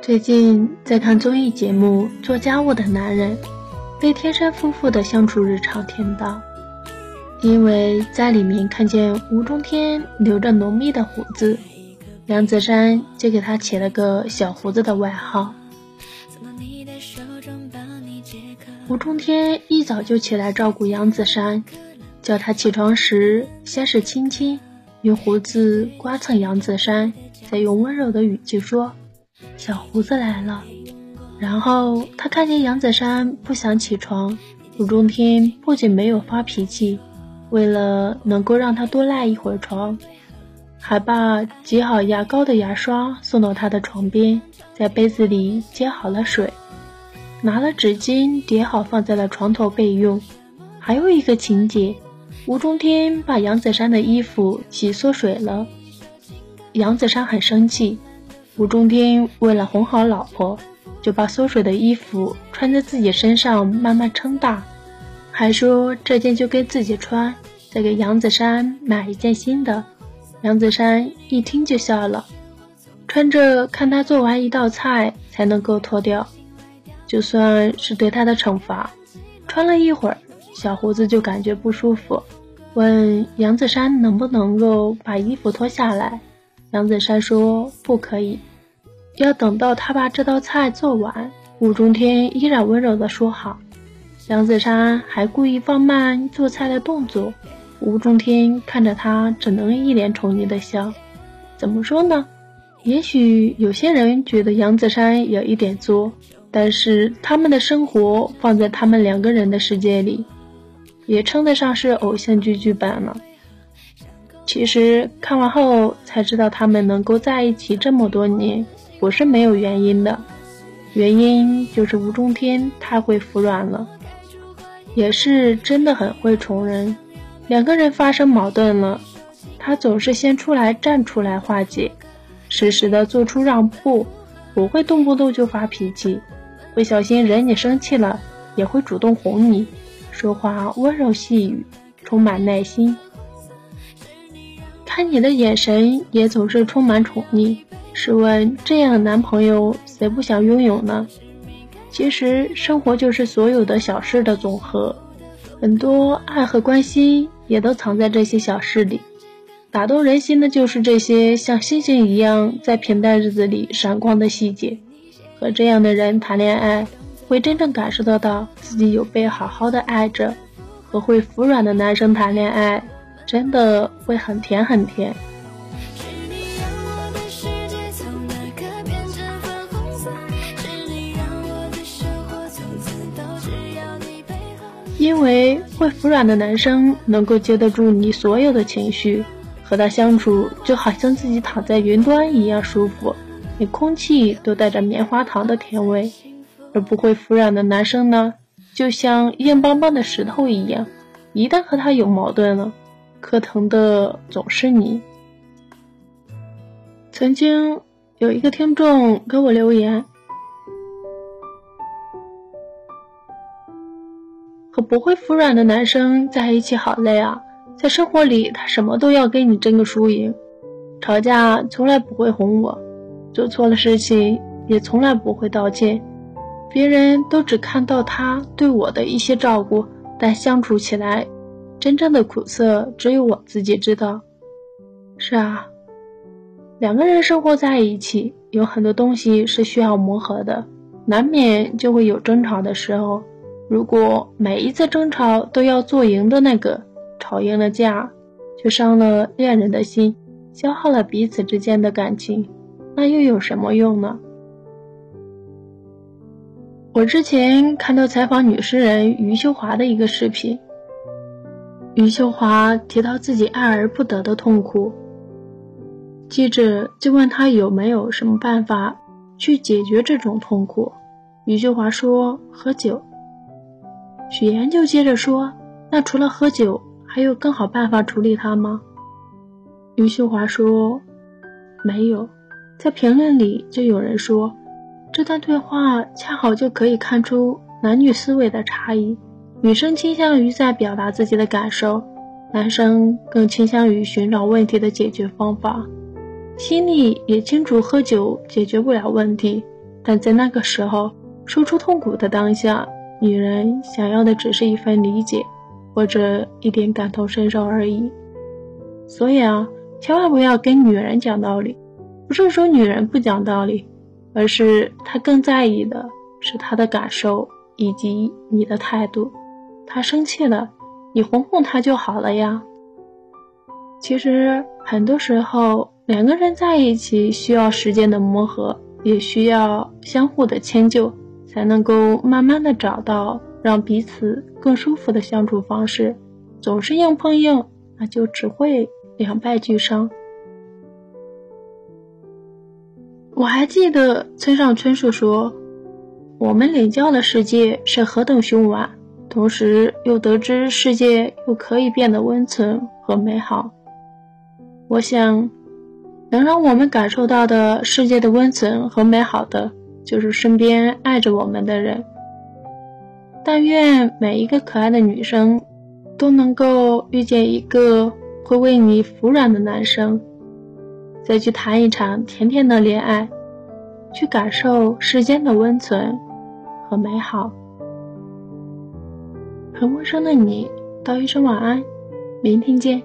最近在看综艺节目《做家务的男人》，被天山夫妇的相处日常甜到，因为在里面看见吴中天留着浓密的胡子，杨子姗就给他起了个小胡子的外号。吴中天一早就起来照顾杨子姗，叫他起床时先是轻轻用胡子刮蹭杨子姗，再用温柔的语气说。小胡子来了，然后他看见杨子姗不想起床，吴中天不仅没有发脾气，为了能够让他多赖一会儿床，还把挤好牙膏的牙刷送到他的床边，在杯子里接好了水，拿了纸巾叠好放在了床头备用。还有一个情节，吴中天把杨子姗的衣服洗缩水了，杨子姗很生气。吴中天为了哄好老婆，就把缩水的衣服穿在自己身上慢慢撑大，还说这件就给自己穿，再给杨子姗买一件新的。杨子姗一听就笑了，穿着看他做完一道菜才能够脱掉，就算是对他的惩罚。穿了一会儿，小胡子就感觉不舒服，问杨子姗能不能够把衣服脱下来。杨子姗说不可以。要等到他把这道菜做完，吴中天依然温柔地说好。杨子姗还故意放慢做菜的动作，吴中天看着他，只能一脸宠溺的笑。怎么说呢？也许有些人觉得杨子姗有一点作，但是他们的生活放在他们两个人的世界里，也称得上是偶像剧剧本了。其实看完后才知道，他们能够在一起这么多年。不是没有原因的，原因就是吴中天太会服软了，也是真的很会宠人。两个人发生矛盾了，他总是先出来站出来化解，适时的做出让步，不会动不动就发脾气，会小心惹你生气了，也会主动哄你，说话温柔细语，充满耐心，看你的眼神也总是充满宠溺。试问，这样的男朋友谁不想拥有呢？其实，生活就是所有的小事的总和，很多爱和关心也都藏在这些小事里。打动人心的就是这些像星星一样在平淡日子里闪光的细节。和这样的人谈恋爱，会真正感受得到自己有被好好的爱着；和会服软的男生谈恋爱，真的会很甜很甜。因为会服软的男生能够接得住你所有的情绪，和他相处就好像自己躺在云端一样舒服，连空气都带着棉花糖的甜味。而不会服软的男生呢，就像硬邦邦的石头一样，一旦和他有矛盾了，磕疼的总是你。曾经有一个听众给我留言。和不会服软的男生在一起好累啊！在生活里，他什么都要跟你争个输赢，吵架从来不会哄我，做错了事情也从来不会道歉。别人都只看到他对我的一些照顾，但相处起来，真正的苦涩只有我自己知道。是啊，两个人生活在一起，有很多东西是需要磨合的，难免就会有争吵的时候。如果每一次争吵都要做赢的那个，吵赢了架，却伤了恋人的心，消耗了彼此之间的感情，那又有什么用呢？我之前看到采访女诗人余秀华的一个视频，余秀华提到自己爱而不得的痛苦，记者就问她有没有什么办法去解决这种痛苦，余秀华说：喝酒。许岩就接着说：“那除了喝酒，还有更好办法处理它吗？”余秀华说：“没有。”在评论里就有人说，这段对话恰好就可以看出男女思维的差异。女生倾向于在表达自己的感受，男生更倾向于寻找问题的解决方法，心里也清楚喝酒解决不了问题，但在那个时候，说出痛苦的当下，女人想要的只是一份理解，或者一点感同身受而已。所以啊，千万不要跟女人讲道理，不是说女人不讲道理，而是他更在意的是他的感受以及你的态度。他生气了。你哄哄他就好了呀。其实很多时候，两个人在一起需要时间的磨合，也需要相互的迁就，才能够慢慢的找到让彼此更舒服的相处方式。总是硬碰硬，那就只会两败俱伤。我还记得村上春树说：“我们领教了世界是何等凶顽。”同时又得知世界又可以变得温存和美好。我想，能让我们感受到的世界的温存和美好的，就是身边爱着我们的人。但愿每一个可爱的女生，都能够遇见一个会为你服软的男生，再去谈一场甜甜的恋爱，去感受世间的温存和美好。和陌生的你道一声晚安，明天见。